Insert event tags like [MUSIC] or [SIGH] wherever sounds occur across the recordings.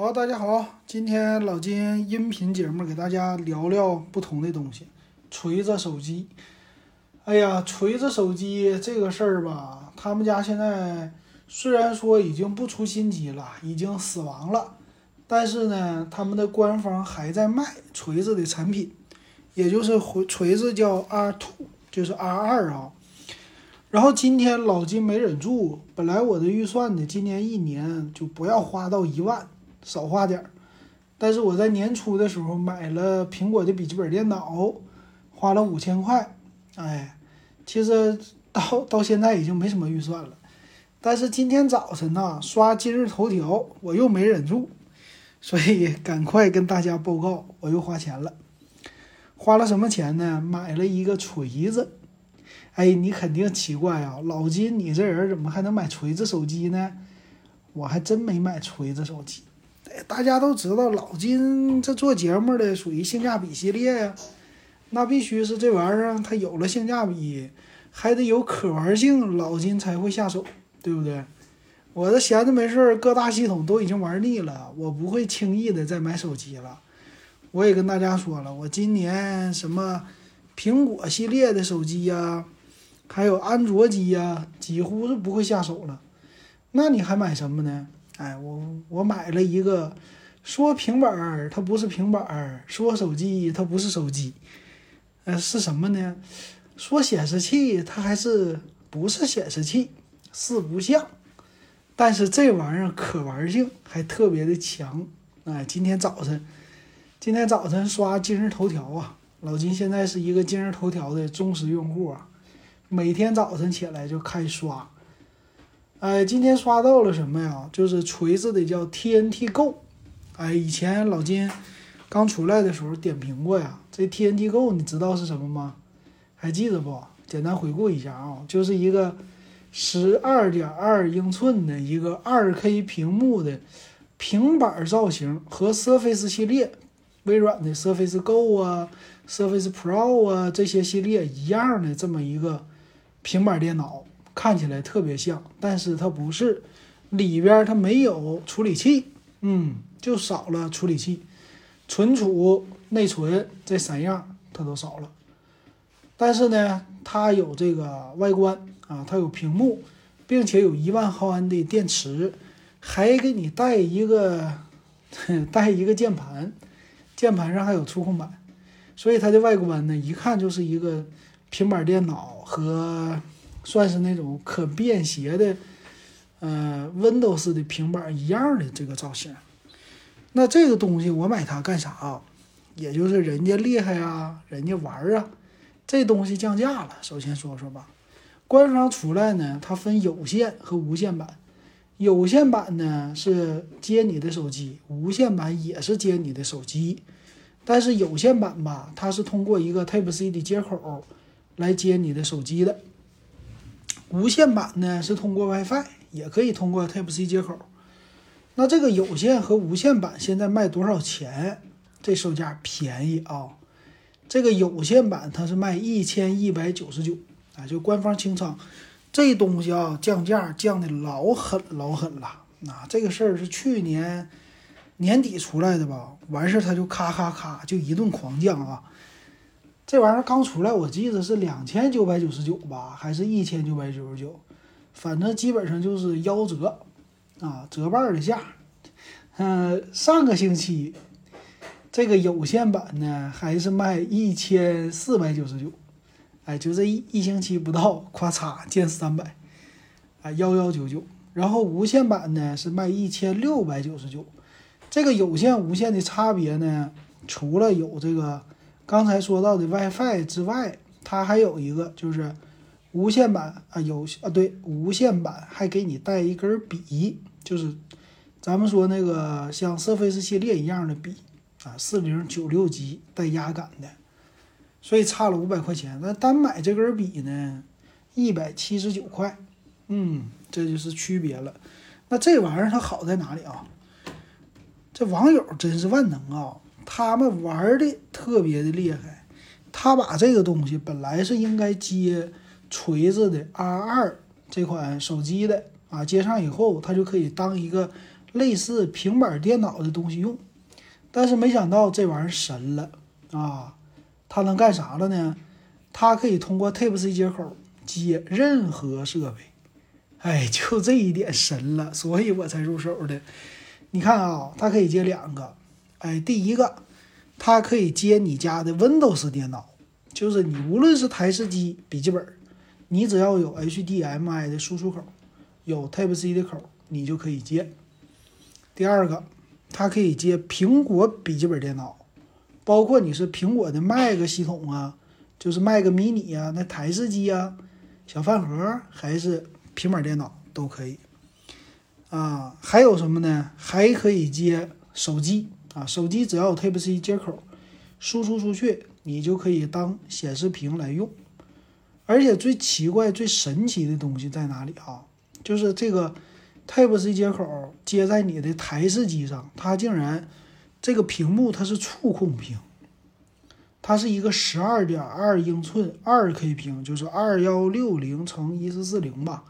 好，大家好，今天老金音频节目给大家聊聊不同的东西。锤子手机，哎呀，锤子手机这个事儿吧，他们家现在虽然说已经不出新机了，已经死亡了，但是呢，他们的官方还在卖锤子的产品，也就是回锤子叫 R Two，就是 R 二啊。然后今天老金没忍住，本来我的预算呢，今年一年就不要花到一万。少花点儿，但是我在年初的时候买了苹果的笔记本电脑，花了五千块。哎，其实到到现在已经没什么预算了。但是今天早晨呢，刷今日头条，我又没忍住，所以赶快跟大家报告，我又花钱了。花了什么钱呢？买了一个锤子。哎，你肯定奇怪啊，老金，你这人怎么还能买锤子手机呢？我还真没买锤子手机。大家都知道，老金这做节目的属于性价比系列呀，那必须是这玩意儿它有了性价比，还得有可玩性，老金才会下手，对不对？我这闲着没事儿，各大系统都已经玩腻了，我不会轻易的再买手机了。我也跟大家说了，我今年什么苹果系列的手机呀，还有安卓机呀，几乎是不会下手了。那你还买什么呢？哎，我我买了一个，说平板儿它不是平板儿，说手机它不是手机，呃，是什么呢？说显示器它还是不是显示器，四不像，但是这玩意儿可玩性还特别的强。哎，今天早晨，今天早晨刷今日头条啊，老金现在是一个今日头条的忠实用户啊，每天早晨起来就开刷。哎，今天刷到了什么呀？就是锤子的叫 TNT Go。哎，以前老金刚出来的时候点评过呀。这 TNT Go 你知道是什么吗？还记得不？简单回顾一下啊，就是一个十二点二英寸的一个二 K 屏幕的平板造型，和 Surface 系列、微软的 Surface Go 啊、Surface Pro 啊这些系列一样的这么一个平板电脑。看起来特别像，但是它不是，里边它没有处理器，嗯，就少了处理器，存储、内存这三样它都少了。但是呢，它有这个外观啊，它有屏幕，并且有一万毫安的电池，还给你带一个 [LAUGHS] 带一个键盘，键盘上还有触控板，所以它的外观呢，一看就是一个平板电脑和。算是那种可便携的，呃，Windows 的平板一样的这个造型。那这个东西我买它干啥？也就是人家厉害啊，人家玩啊。这东西降价了，首先说说吧。官方出来呢，它分有线和无线版。有线版呢是接你的手机，无线版也是接你的手机。但是有线版吧，它是通过一个 Type C 的接口来接你的手机的。无线版呢是通过 WiFi，也可以通过 Type C 接口。那这个有线和无线版现在卖多少钱？这售价便宜啊！这个有线版它是卖一千一百九十九啊，就官方清仓。这东西啊，降价降的老狠老狠了。那这个事儿是去年年底出来的吧？完事儿他就咔咔咔就一顿狂降啊！这玩意儿刚出来，我记得是两千九百九十九吧，还是一千九百九十九？反正基本上就是夭折，啊，折半的价。嗯，上个星期这个有线版呢，还是卖一千四百九十九，哎，就这一一星期不到，咔嚓减三百，啊，幺幺九九。然后无线版呢是卖一千六百九十九。这个有线无线的差别呢，除了有这个。刚才说到的 WiFi 之外，它还有一个就是无线版啊，有啊，对，无线版还给你带一根笔，就是咱们说那个像 Surface 系列一样的笔啊，四零九六级带压感的，所以差了五百块钱。那单买这根笔呢，一百七十九块，嗯，这就是区别了。那这玩意儿它好在哪里啊？这网友真是万能啊！他们玩的特别的厉害，他把这个东西本来是应该接锤子的 R 二这款手机的啊，接上以后，它就可以当一个类似平板电脑的东西用。但是没想到这玩意儿神了啊！它能干啥了呢？它可以通过 Type C 接口接任何设备。哎，就这一点神了，所以我才入手的。你看啊，它可以接两个。哎，第一个，它可以接你家的 Windows 电脑，就是你无论是台式机、笔记本，你只要有 HDMI 的输出口，有 Type C 的口，你就可以接。第二个。它可以接苹果笔记本电脑，包括你是苹果的 Mac 系统啊，就是 Mac mini 啊，那台式机啊，小饭盒还是平板电脑都可以。啊，还有什么呢？还可以接手机啊，手机只要有 Type C 接口，输出出去你就可以当显示屏来用。而且最奇怪、最神奇的东西在哪里啊？就是这个。Type C 接口接在你的台式机上，它竟然这个屏幕它是触控屏，它是一个十二点二英寸二 K 屏，就是二幺六零乘一四四零吧。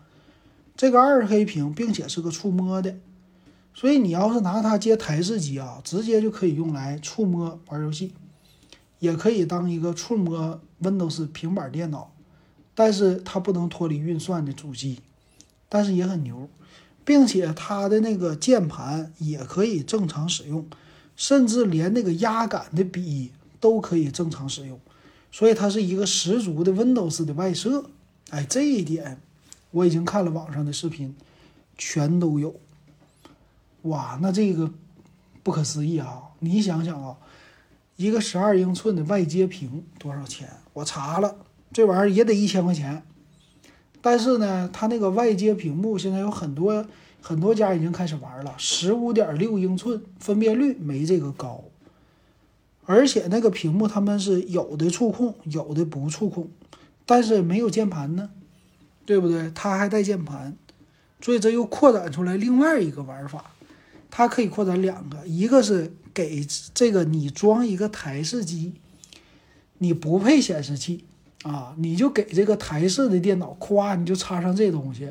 这个二 K 屏，并且是个触摸的，所以你要是拿它接台式机啊，直接就可以用来触摸玩游戏，也可以当一个触摸 Windows 平板电脑，但是它不能脱离运算的主机，但是也很牛。并且它的那个键盘也可以正常使用，甚至连那个压感的笔都可以正常使用，所以它是一个十足的 Windows 的外设。哎，这一点我已经看了网上的视频，全都有。哇，那这个不可思议啊！你想想啊，一个十二英寸的外接屏多少钱？我查了，这玩意儿也得一千块钱。但是呢，它那个外接屏幕现在有很多很多家已经开始玩了，十五点六英寸，分辨率没这个高，而且那个屏幕他们是有的触控，有的不触控，但是没有键盘呢，对不对？它还带键盘，所以这又扩展出来另外一个玩法，它可以扩展两个，一个是给这个你装一个台式机，你不配显示器。啊，你就给这个台式的电脑，咵，你就插上这东西，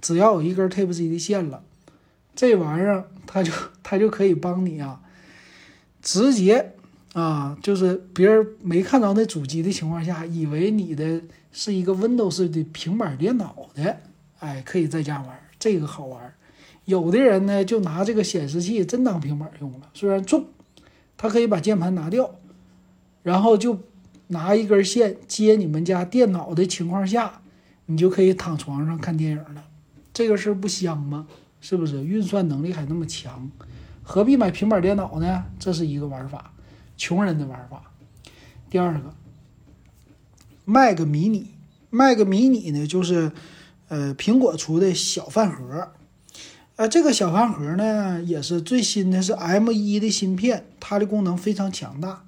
只要有一根 Type C 的线了，这玩意儿它就 [LAUGHS] 它就可以帮你啊，直接啊，就是别人没看着那主机的情况下，以为你的是一个 Windows 的平板电脑的，哎，可以在家玩，这个好玩。有的人呢，就拿这个显示器真当平板用了，虽然重，它可以把键盘拿掉，然后就。拿一根线接你们家电脑的情况下，你就可以躺床上看电影了，这个事儿不香吗？是不是？运算能力还那么强，何必买平板电脑呢？这是一个玩法，穷人的玩法。第二个，Mac mini，Mac mini 呢，就是呃苹果出的小饭盒，呃这个小饭盒呢也是最新的，是 M1 的芯片，它的功能非常强大。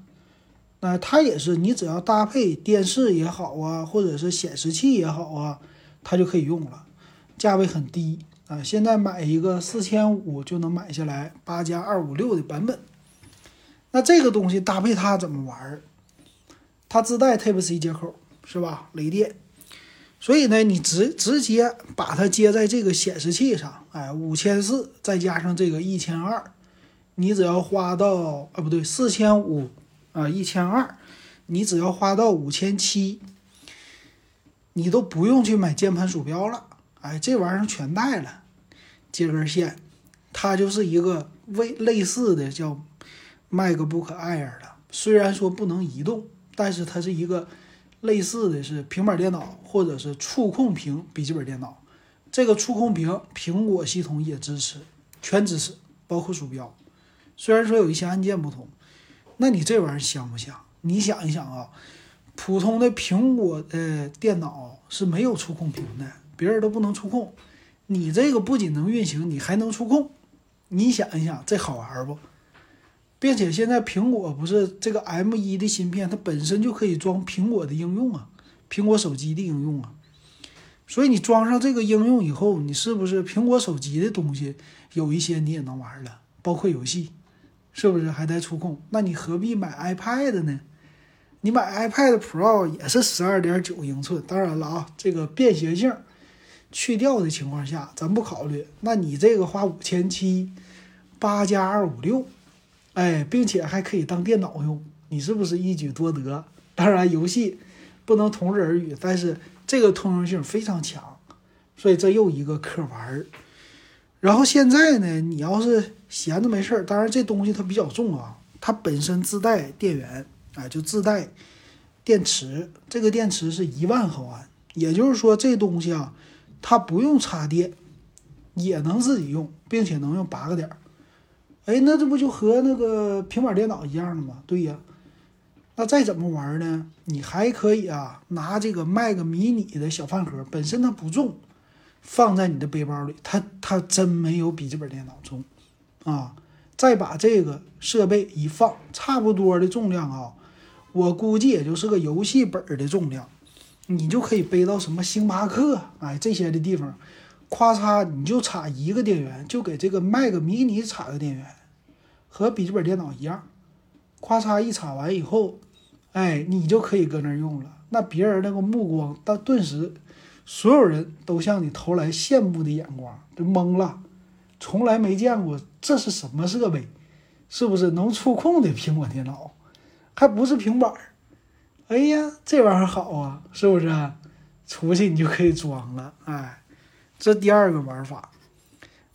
那它也是，你只要搭配电视也好啊，或者是显示器也好啊，它就可以用了，价位很低啊。现在买一个四千五就能买下来八加二五六的版本。那这个东西搭配它怎么玩？它自带 Type C 接口是吧？雷电，所以呢，你直直接把它接在这个显示器上，哎，五千四再加上这个一千二，你只要花到啊不对，四千五。啊，一千二，你只要花到五千七，你都不用去买键盘鼠标了。哎，这玩意儿全带了，接根线，它就是一个为类似的叫 MacBook Air 的，虽然说不能移动，但是它是一个类似的是平板电脑或者是触控屏笔记本电脑。这个触控屏苹果系统也支持，全支持，包括鼠标，虽然说有一些按键不同。那你这玩意儿香不香？你想一想啊，普通的苹果的电脑是没有触控屏的，别人都不能触控。你这个不仅能运行，你还能触控。你想一想，这好玩不？并且现在苹果不是这个 M1 的芯片，它本身就可以装苹果的应用啊，苹果手机的应用啊。所以你装上这个应用以后，你是不是苹果手机的东西有一些你也能玩了，包括游戏。是不是还带触控？那你何必买 iPad 呢？你买 iPad Pro 也是十二点九英寸。当然了啊，这个便携性去掉的情况下，咱不考虑。那你这个花五千七，八加二五六，哎，并且还可以当电脑用，你是不是一举多得？当然，游戏不能同日而语，但是这个通用性非常强，所以这又一个可玩儿。然后现在呢，你要是闲着没事儿，当然这东西它比较重啊，它本身自带电源，啊，就自带电池，这个电池是一万毫安，也就是说这东西啊，它不用插电也能自己用，并且能用八个点儿。哎，那这不就和那个平板电脑一样的吗？对呀。那再怎么玩呢？你还可以啊，拿这个 Mac mini 的小饭盒，本身它不重，放在你的背包里，它它真没有笔记本电脑重啊。再把这个设备一放，差不多的重量啊，我估计也就是个游戏本的重量，你就可以背到什么星巴克哎这些的地方，咔嚓你就插一个电源，就给这个 Mac mini 插个电源，和笔记本电脑一样。咔嚓一插完以后，哎，你就可以搁那儿用了。那别人那个目光，但顿时，所有人都向你投来羡慕的眼光，就懵了，从来没见过这是什么设备，是不是能触控的苹果电脑？还不是平板儿？哎呀，这玩意儿好啊，是不是？出去你就可以装了。哎，这第二个玩法，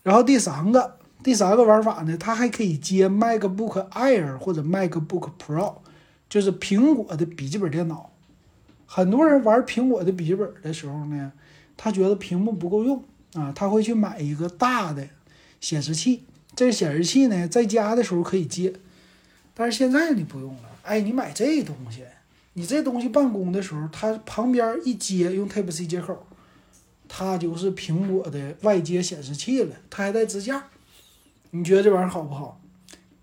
然后第三个。第三个玩法呢，它还可以接 MacBook Air 或者 MacBook Pro，就是苹果的笔记本电脑。很多人玩苹果的笔记本的时候呢，他觉得屏幕不够用啊，他会去买一个大的显示器。这显示器呢，在家的时候可以接，但是现在你不用了。哎，你买这东西，你这东西办公的时候，它旁边一接用 Type C 接口，它就是苹果的外接显示器了，它还带支架。你觉得这玩意儿好不好？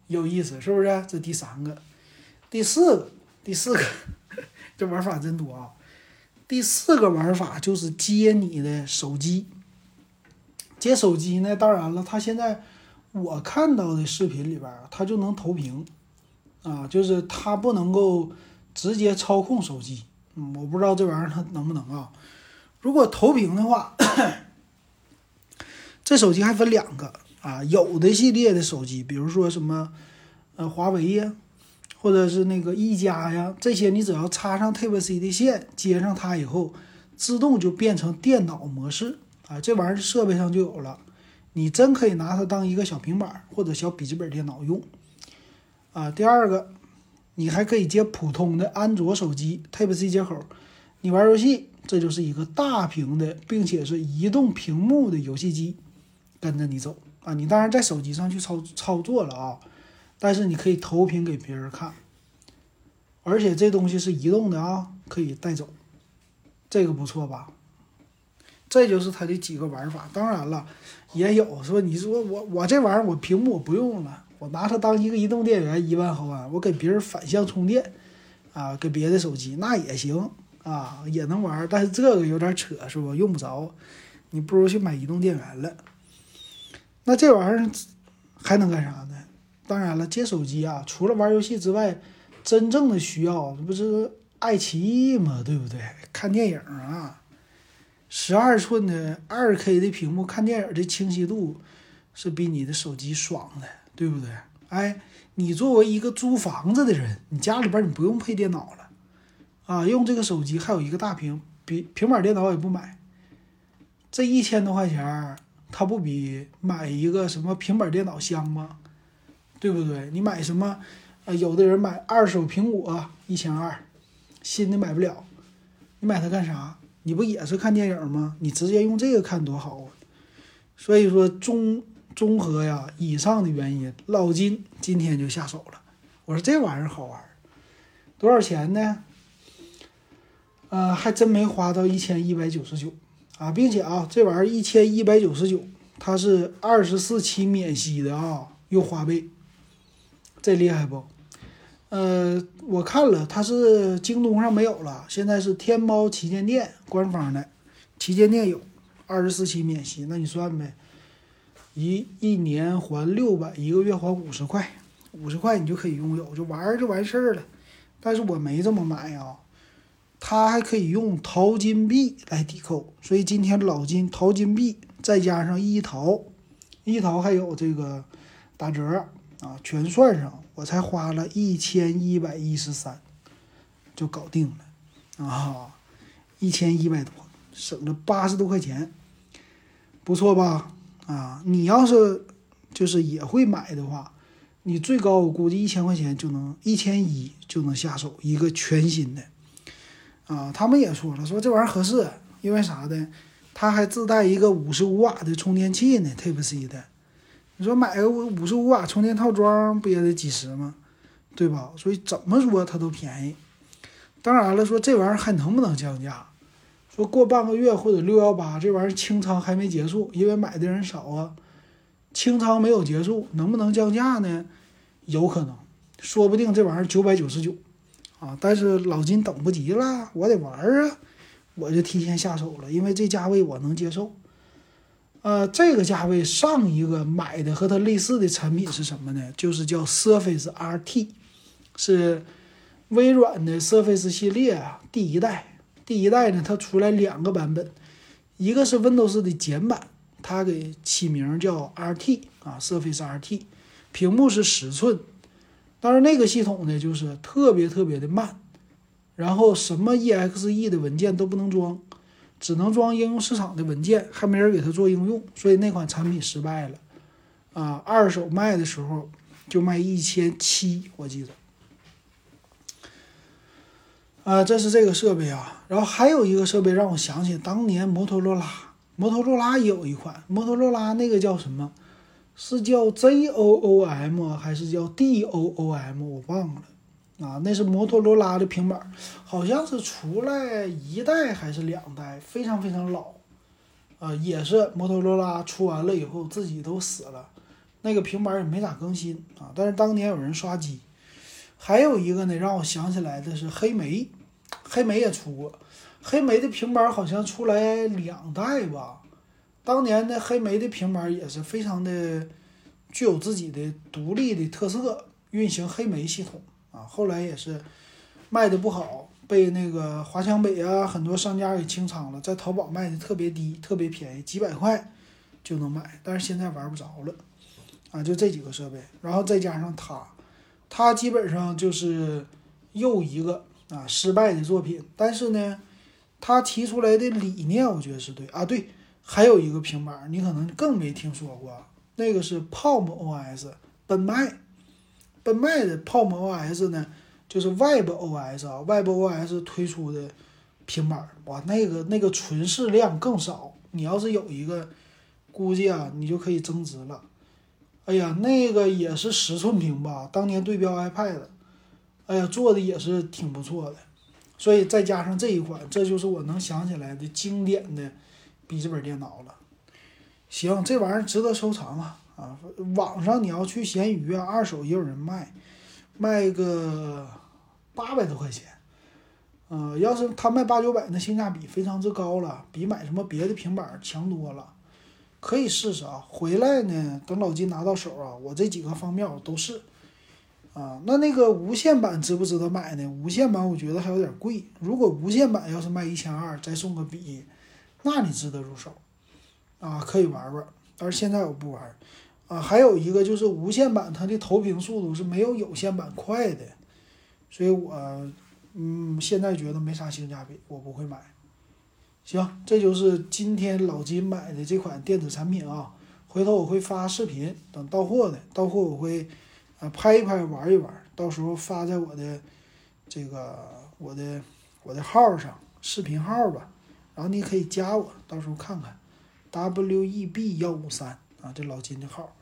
有意思是不是？这第三个，第四个，第四个，[LAUGHS] 这玩法真多啊！第四个玩法就是接你的手机。接手机呢，当然了，它现在我看到的视频里边，它就能投屏啊，就是它不能够直接操控手机。嗯，我不知道这玩意儿它能不能啊？如果投屏的话，[COUGHS] 这手机还分两个。啊，有的系列的手机，比如说什么，呃，华为呀，或者是那个一加呀，这些你只要插上 Type C 的线，接上它以后，自动就变成电脑模式啊，这玩意儿设备上就有了，你真可以拿它当一个小平板或者小笔记本电脑用啊。第二个，你还可以接普通的安卓手机 Type C 接口，你玩游戏，这就是一个大屏的，并且是移动屏幕的游戏机，跟着你走。啊，你当然在手机上去操操作了啊，但是你可以投屏给别人看，而且这东西是移动的啊，可以带走，这个不错吧？这就是它的几个玩法。当然了，也有说你说我我这玩意儿我屏幕我不用了，我拿它当一个移动电源一万毫安，我给别人反向充电啊，给别的手机那也行啊，也能玩，但是这个有点扯是不？用不着，你不如去买移动电源了。那这玩意儿还能干啥呢？当然了，接手机啊，除了玩游戏之外，真正的需要这不是爱奇艺吗？对不对？看电影啊，十二寸的二 K 的屏幕看电影的清晰度是比你的手机爽的，对不对？哎，你作为一个租房子的人，你家里边你不用配电脑了啊，用这个手机还有一个大屏，比平板电脑也不买，这一千多块钱。它不比买一个什么平板电脑香吗？对不对？你买什么？呃，有的人买二手苹果一千二，新的买不了，你买它干啥？你不也是看电影吗？你直接用这个看多好啊！所以说综综合呀，以上的原因，老金今天就下手了。我说这玩意儿好玩，多少钱呢？呃，还真没花到一千一百九十九。啊，并且啊，这玩意儿一千一百九十九，它是二十四期免息的啊，用花呗，这厉害不？呃，我看了，它是京东上没有了，现在是天猫旗舰店官方的，旗舰店有二十四期免息，那你算呗，一一年还六百，一个月还五十块，五十块你就可以拥有，就玩儿就完事儿了。但是我没这么买啊。它还可以用淘金币来抵扣，所以今天老金淘金币再加上一淘，一淘还有这个打折啊，全算上我才花了一千一百一十三，就搞定了啊，一千一百多，省了八十多块钱，不错吧？啊，你要是就是也会买的话，你最高我估计一千块钱就能一千一就能下手一个全新的啊。他们也说了，说这玩意儿合适，因为啥的？它还自带一个五十五瓦的充电器呢，Type C 的。你说买个五五十五瓦充电套装不也得几十吗？对吧？所以怎么说它都便宜。当然了，说这玩意儿还能不能降价？说过半个月或者六幺八这玩意儿清仓还没结束，因为买的人少啊，清仓没有结束，能不能降价呢？有可能，说不定这玩意儿九百九十九啊。但是老金等不及了，我得玩啊。我就提前下手了，因为这价位我能接受。呃，这个价位上一个买的和它类似的产品是什么呢？就是叫 Surface RT，是微软的 Surface 系列啊，第一代。第一代呢，它出来两个版本，一个是 Windows 的简版，它给起名叫 RT 啊，Surface RT，屏幕是十寸，但是那个系统呢，就是特别特别的慢。然后什么 EXE 的文件都不能装，只能装应用市场的文件，还没人给他做应用，所以那款产品失败了。啊，二手卖的时候就卖一千七，我记得。啊，这是这个设备啊，然后还有一个设备让我想起当年摩托罗拉，摩托罗拉也有一款摩托罗拉，那个叫什么？是叫 ZOOM 还是叫 DOOM？我忘了。啊，那是摩托罗拉的平板，好像是出来一代还是两代，非常非常老，啊，也是摩托罗拉出完了以后自己都死了，那个平板也没咋更新啊。但是当年有人刷机，还有一个呢，让我想起来的是黑莓，黑莓也出过，黑莓的平板好像出来两代吧。当年的黑莓的平板也是非常的具有自己的独立的特色，运行黑莓系统。啊，后来也是卖的不好，被那个华强北啊很多商家给清仓了，在淘宝卖的特别低，特别便宜，几百块就能买，但是现在玩不着了。啊，就这几个设备，然后再加上它，它基本上就是又一个啊失败的作品。但是呢，他提出来的理念我觉得是对啊。对，还有一个平板，你可能更没听说过，那个是 Palm OS 奔迈。奔迈的 Palm OS 呢，就是 Web OS 啊，Web OS 推出的平板，哇，那个那个存世量更少。你要是有一个，估计啊，你就可以增值了。哎呀，那个也是十寸屏吧，当年对标 iPad，哎呀，做的也是挺不错的。所以再加上这一款，这就是我能想起来的经典的笔记本电脑了。行，这玩意儿值得收藏啊。啊，网上你要去闲鱼啊，二手也有人卖，卖个八百多块钱。呃，要是他卖八九百，那性价比非常之高了，比买什么别的平板强多了。可以试试啊，回来呢，等老金拿到手啊，我这几个方面我都试。啊，那那个无线版值不值得买呢？无线版我觉得还有点贵。如果无线版要是卖一千二，再送个笔，那你值得入手。啊，可以玩玩，但是现在我不玩。啊，还有一个就是无线版，它的投屏速度是没有有线版快的，所以我嗯现在觉得没啥性价比，我不会买。行，这就是今天老金买的这款电子产品啊，回头我会发视频，等到货的到货我会啊拍一拍玩一玩，到时候发在我的这个我的我的号上视频号吧，然后你可以加我，到时候看看 W E B 幺五三。啊，这老金的号，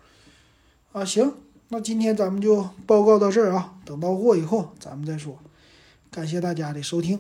啊行，那今天咱们就报告到这儿啊，等到货以后咱们再说。感谢大家的收听。